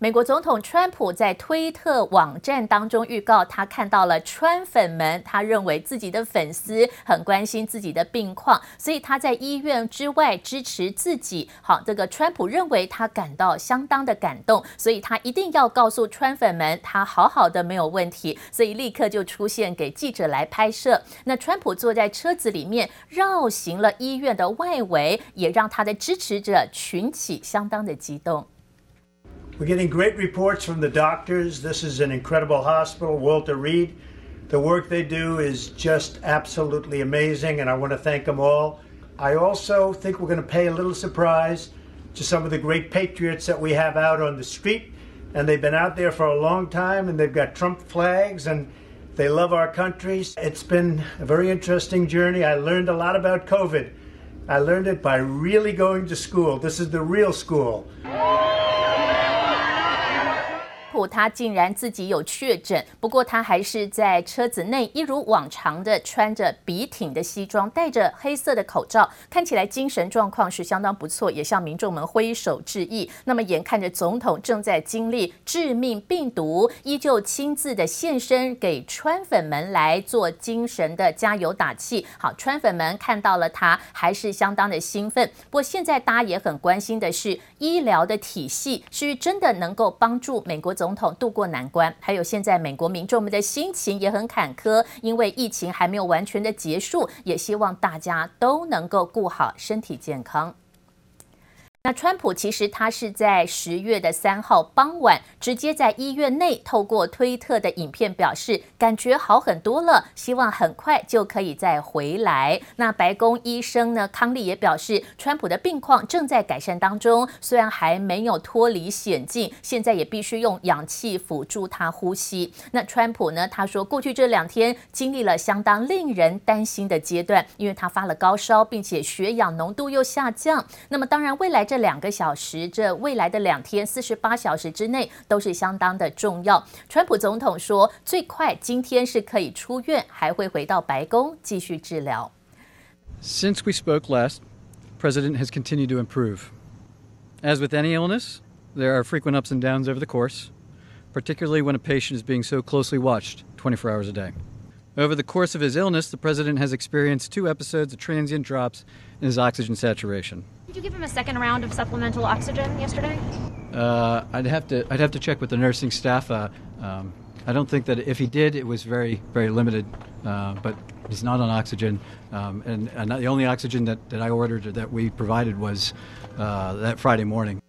美国总统川普在推特网站当中预告，他看到了川粉们，他认为自己的粉丝很关心自己的病况，所以他在医院之外支持自己。好，这个川普认为他感到相当的感动，所以他一定要告诉川粉们，他好好的没有问题，所以立刻就出现给记者来拍摄。那川普坐在车子里面绕行了医院的外围，也让他的支持者群起相当的激动。We're getting great reports from the doctors. This is an incredible hospital, Walter Reed. The work they do is just absolutely amazing, and I want to thank them all. I also think we're going to pay a little surprise to some of the great patriots that we have out on the street, and they've been out there for a long time, and they've got Trump flags, and they love our country. It's been a very interesting journey. I learned a lot about COVID. I learned it by really going to school. This is the real school. 他竟然自己有确诊，不过他还是在车子内一如往常的穿着笔挺的西装，戴着黑色的口罩，看起来精神状况是相当不错，也向民众们挥手致意。那么眼看着总统正在经历致命病毒，依旧亲自的现身给川粉们来做精神的加油打气。好，川粉们看到了他，还是相当的兴奋。不过现在大家也很关心的是，医疗的体系是真的能够帮助美国总统统渡过难关，还有现在美国民众们的心情也很坎坷，因为疫情还没有完全的结束，也希望大家都能够顾好身体健康。那川普其实他是在十月的三号傍晚，直接在医院内透过推特的影片表示，感觉好很多了，希望很快就可以再回来。那白宫医生呢，康利也表示，川普的病况正在改善当中，虽然还没有脱离险境，现在也必须用氧气辅助他呼吸。那川普呢，他说过去这两天经历了相当令人担心的阶段，因为他发了高烧，并且血氧浓度又下降。那么当然，未来这两个小时，这未来的两天四十八小时之内都是相当的重要。川普总统说，最快今天是可以出院，还会回到白宫继续治疗。Since we spoke last, President has continued to improve. As with any illness, there are frequent ups and downs over the course, particularly when a patient is being so closely watched 24 hours a day. Over the course of his illness, the president has experienced two episodes of transient drops in his oxygen saturation. Did you give him a second round of supplemental oxygen yesterday? Uh, I'd have to I'd have to check with the nursing staff. Uh, um, I don't think that if he did, it was very very limited. Uh, but he's not on oxygen, um, and, and the only oxygen that, that I ordered that we provided was uh, that Friday morning.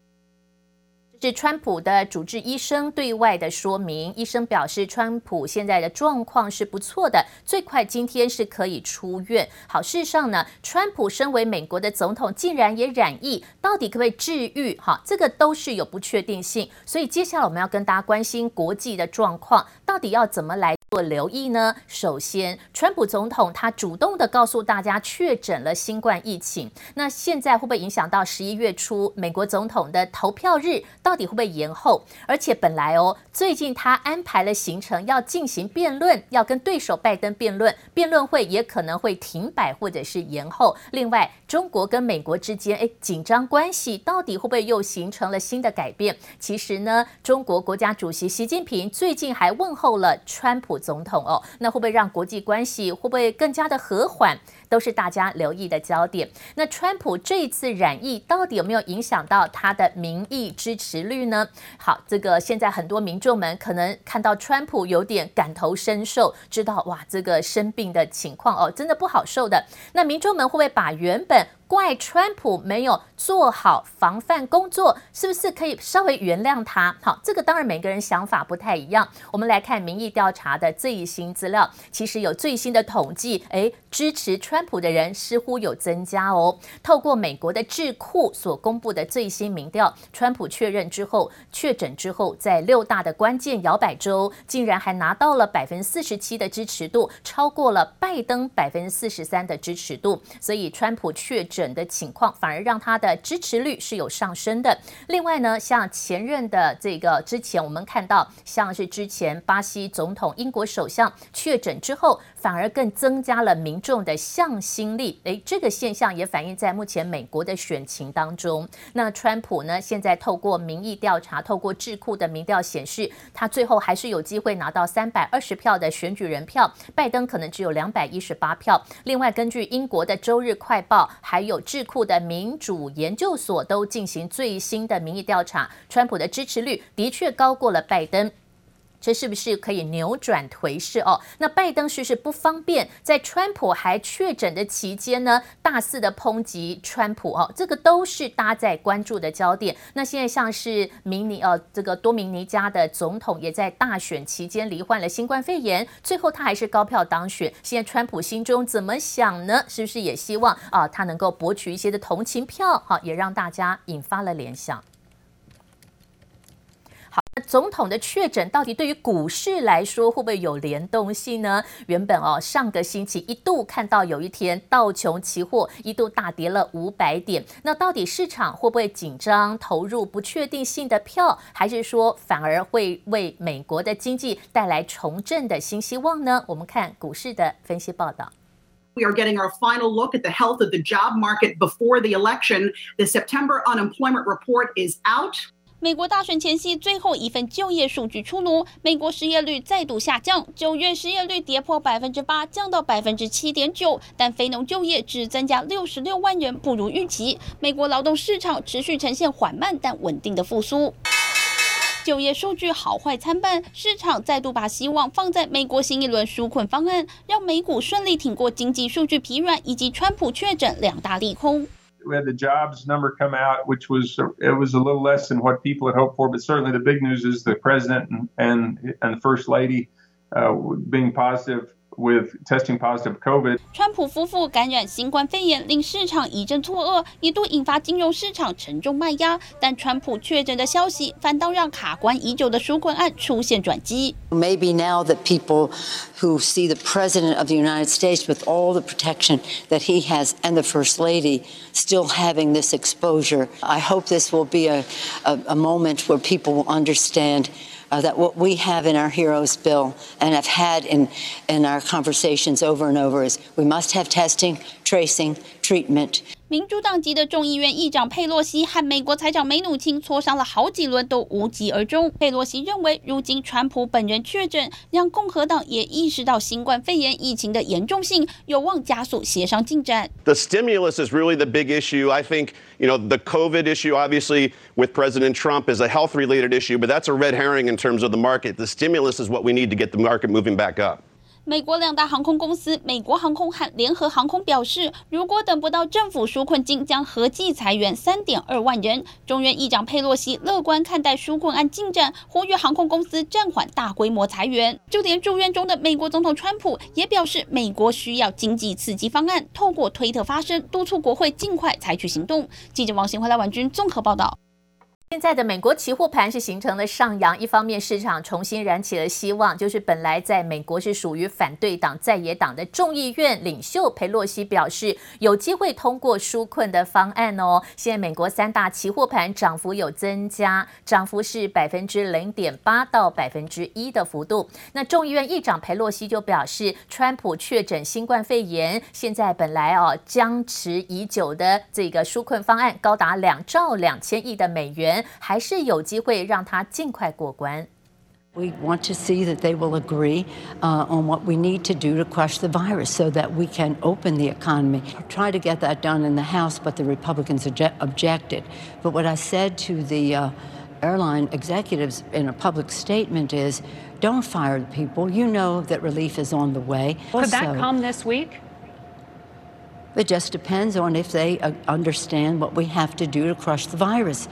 是川普的主治医生对外的说明。医生表示，川普现在的状况是不错的，最快今天是可以出院。好，事实上呢，川普身为美国的总统，竟然也染疫，到底可不可以治愈？哈，这个都是有不确定性。所以接下来我们要跟大家关心国际的状况，到底要怎么来做留意呢？首先，川普总统他主动的告诉大家确诊了新冠疫情，那现在会不会影响到十一月初美国总统的投票日？到底会不会延后？而且本来哦，最近他安排了行程要进行辩论，要跟对手拜登辩论，辩论会也可能会停摆或者是延后。另外，中国跟美国之间诶紧张关系到底会不会又形成了新的改变？其实呢，中国国家主席习近平最近还问候了川普总统哦，那会不会让国际关系会不会更加的和缓？都是大家留意的焦点。那川普这一次染疫，到底有没有影响到他的民意支持率呢？好，这个现在很多民众们可能看到川普有点感同身受，知道哇，这个生病的情况哦，真的不好受的。那民众们会不会把原本怪川普没有做好防范工作，是不是可以稍微原谅他？好，这个当然每个人想法不太一样。我们来看民意调查的最新资料，其实有最新的统计，诶，支持川普的人似乎有增加哦。透过美国的智库所公布的最新民调，川普确认之后，确诊之后，在六大的关键摇摆州，竟然还拿到了百分之四十七的支持度，超过了拜登百分之四十三的支持度。所以川普确诊。的情况反而让他的支持率是有上升的。另外呢，像前任的这个之前，我们看到像是之前巴西总统、英国首相确诊之后，反而更增加了民重的向心力。诶，这个现象也反映在目前美国的选情当中。那川普呢，现在透过民意调查，透过智库的民调显示，他最后还是有机会拿到三百二十票的选举人票，拜登可能只有两百一十八票。另外，根据英国的《周日快报》还有智库的民主研究所都进行最新的民意调查，川普的支持率的确高过了拜登。这是不是可以扭转颓势哦？那拜登是不是不方便在川普还确诊的期间呢，大肆的抨击川普哦？这个都是大家在关注的焦点。那现在像是明尼呃，这个多明尼加的总统也在大选期间罹患了新冠肺炎，最后他还是高票当选。现在川普心中怎么想呢？是不是也希望啊，他能够博取一些的同情票？好，也让大家引发了联想。总统的确诊到底对于股市来说会不会有联动性呢？原本哦，上个星期一度看到有一天道琼期货一度大跌了五百点，那到底市场会不会紧张投入不确定性的票，还是说反而会为美国的经济带来重振的新希望呢？我们看股市的分析报道。We are getting our final look at the health of the job market before the election. The September unemployment report is out. 美国大选前夕，最后一份就业数据出炉，美国失业率再度下降，九月失业率跌破百分之八，降到百分之七点九，但非农就业只增加六十六万人，不如预期。美国劳动市场持续呈现缓慢但稳定的复苏。就业数据好坏参半，市场再度把希望放在美国新一轮纾困方案，让美股顺利挺过经济数据疲软以及川普确诊两大利空。We had the jobs number come out, which was it was a little less than what people had hoped for, but certainly the big news is the president and and, and the first lady uh, being positive with testing positive COVID，川普夫妇感染新冠肺炎，令市场一阵错愕，一度引发金融市场沉重卖压。但川普确诊的消息，反倒让卡关已久的纾困案出现转机。Maybe now that people who see the president of the United States with all the protection that he has and the first lady still having this exposure, I hope this will be a, a, a moment where people will understand. uh, that what we have in our heroes bill and have had in, in our conversations over and over is we must have testing, tracing, treatment. 民主党籍的众议院议长佩洛西和美国财长梅努钦磋商了好几轮都无疾而终。佩洛西认为，如今川普本人确诊，让共和党也意识到新冠肺炎疫情的严重性，有望加速协商进展。The stimulus is really the big issue. I think, you know, the COVID issue, obviously, with President Trump is a health-related issue, but that's a red herring in terms of the market. The stimulus is what we need to get the market moving back up. 美国两大航空公司美国航空和联合航空表示，如果等不到政府纾困金，将合计裁员三点二万人。众院议长佩洛西乐观看待纾困案进展，呼吁航空公司暂缓大规模裁员。就连住院中的美国总统川普也表示，美国需要经济刺激方案，透过推特发声，督促国会尽快采取行动。记者王新辉、赖婉君综合报道。现在的美国期货盘是形成了上扬，一方面市场重新燃起了希望，就是本来在美国是属于反对党在野党的众议院领袖裴洛西表示有机会通过纾困的方案哦。现在美国三大期货盘涨幅有增加，涨幅是百分之零点八到百分之一的幅度。那众议院议长裴洛西就表示，川普确诊新冠肺炎，现在本来哦僵持已久的这个纾困方案高达两兆两千亿的美元。还是有机会让他尽快过关。We want to see that they will agree uh, on what we need to do to crush the virus so that we can open the economy. Try to get that done in the House, but the Republicans objected. But what I said to the uh, airline executives in a public statement is don't fire the people. You know that relief is on the way. Could also, that come this week? It just depends on if they uh, understand what we have to do to crush the virus.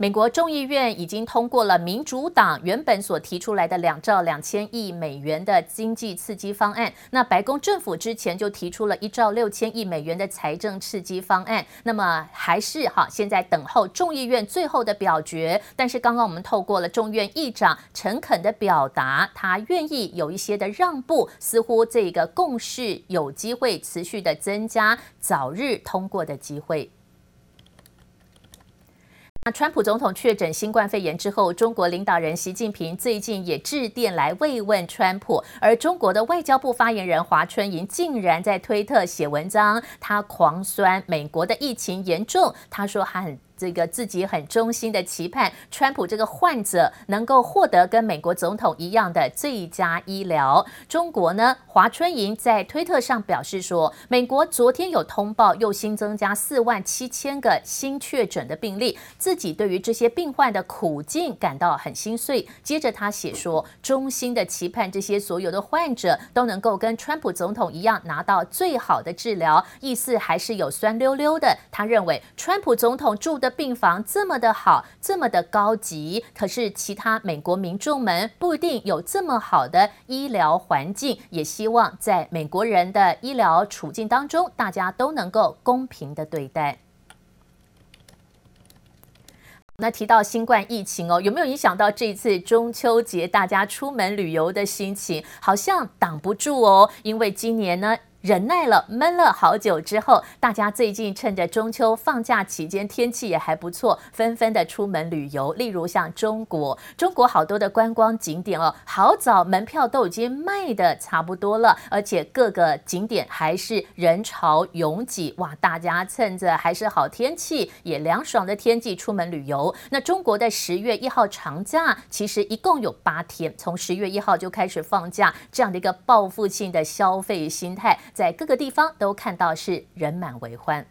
美国众议院已经通过了民主党原本所提出来的两兆两千亿美元的经济刺激方案。那白宫政府之前就提出了一兆六千亿美元的财政刺激方案。那么还是哈，现在等候众议院最后的表决。但是刚刚我们透过了众院议长诚恳的表达，他愿意有一些的让步，似乎这个共识有机会持续的增加，早日通过的机会。川普总统确诊新冠肺炎之后，中国领导人习近平最近也致电来慰问川普，而中国的外交部发言人华春莹竟然在推特写文章，他狂酸美国的疫情严重，他说他很。这个自己很衷心的期盼，川普这个患者能够获得跟美国总统一样的最佳医疗。中国呢，华春莹在推特上表示说，美国昨天有通报又新增加四万七千个新确诊的病例，自己对于这些病患的苦境感到很心碎。接着他写说，衷心的期盼这些所有的患者都能够跟川普总统一样拿到最好的治疗，意思还是有酸溜溜的。他认为川普总统住的。病房这么的好，这么的高级，可是其他美国民众们不一定有这么好的医疗环境。也希望在美国人的医疗处境当中，大家都能够公平的对待。那提到新冠疫情哦，有没有影响到这次中秋节大家出门旅游的心情？好像挡不住哦，因为今年呢。忍耐了，闷了好久之后，大家最近趁着中秋放假期间，天气也还不错，纷纷的出门旅游。例如像中国，中国好多的观光景点哦，好早门票都已经卖得差不多了，而且各个景点还是人潮拥挤。哇，大家趁着还是好天气，也凉爽的天气出门旅游。那中国的十月一号长假其实一共有八天，从十月一号就开始放假，这样的一个报复性的消费心态。在各个地方都看到是人满为患。